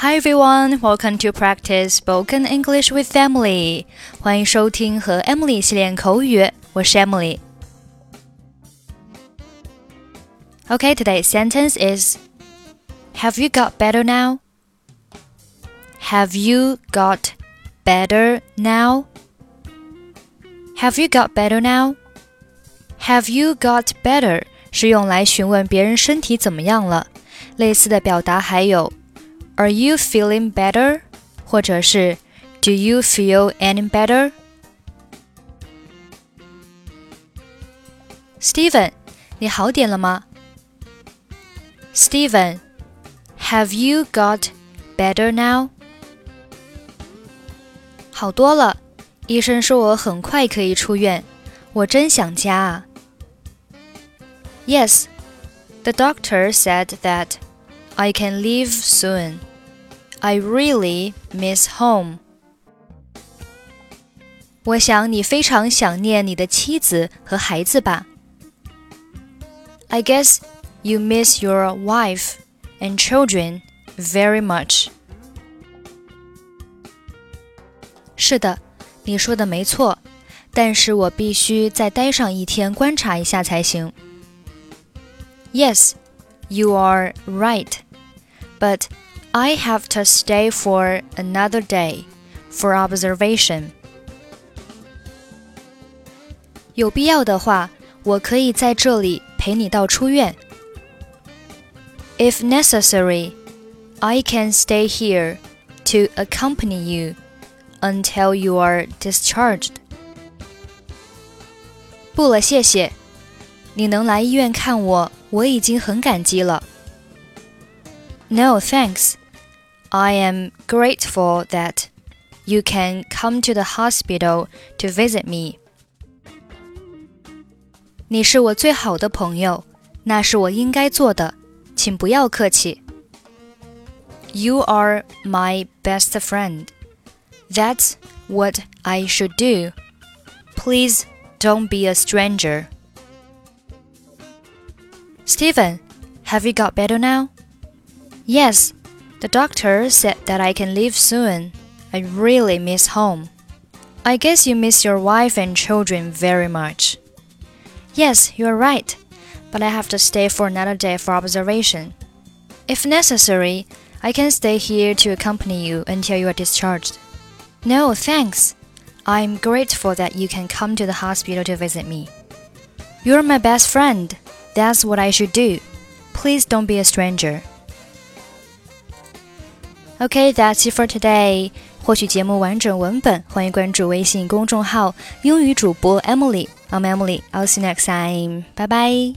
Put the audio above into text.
Hi everyone, welcome to practice spoken English with Emily. 欢迎收听和 Emily 一起练口语，我是 Emily。Okay, today's sentence is Have you got better now? Have you got better now? Have you got better now? Have you got better 是用来询问别人身体怎么样了。类似的表达还有 Are you feeling better？或者是 Do you feel any better? Steven，你好点了吗？Steven，Have you got better now？好多了，医生说我很快可以出院，我真想家啊。Yes, the doctor said that I can leave soon. I really miss home. 我想你非常想念你的妻子和孩子吧。I guess you miss your wife and children very much. 是的，你说的没错，但是我必须再待上一天观察一下才行。Yes, you are right, but I have to stay for another day for observation. 有必要的话，我可以在这里陪你到出院。If necessary, I can stay here to accompany you until you are discharged. 不了，谢谢。 你能来医院看我，我已经很感激了。No, thanks. I am grateful that you can come to the hospital to visit me. 你是我最好的朋友，那是我应该做的，请不要客气。You are my best friend. That's what I should do. Please don't be a stranger. Steven, have you got better now? Yes, the doctor said that I can leave soon. I really miss home. I guess you miss your wife and children very much. Yes, you are right, but I have to stay for another day for observation. If necessary, I can stay here to accompany you until you are discharged. No, thanks. I'm grateful that you can come to the hospital to visit me. You're my best friend. That's what I should do. Please don't be a stranger. Okay, that's it for today. 获取节目完整文本，欢迎关注微信公众号“英语主播 Emily”。I'm Emily. I'll see you next time. Bye bye.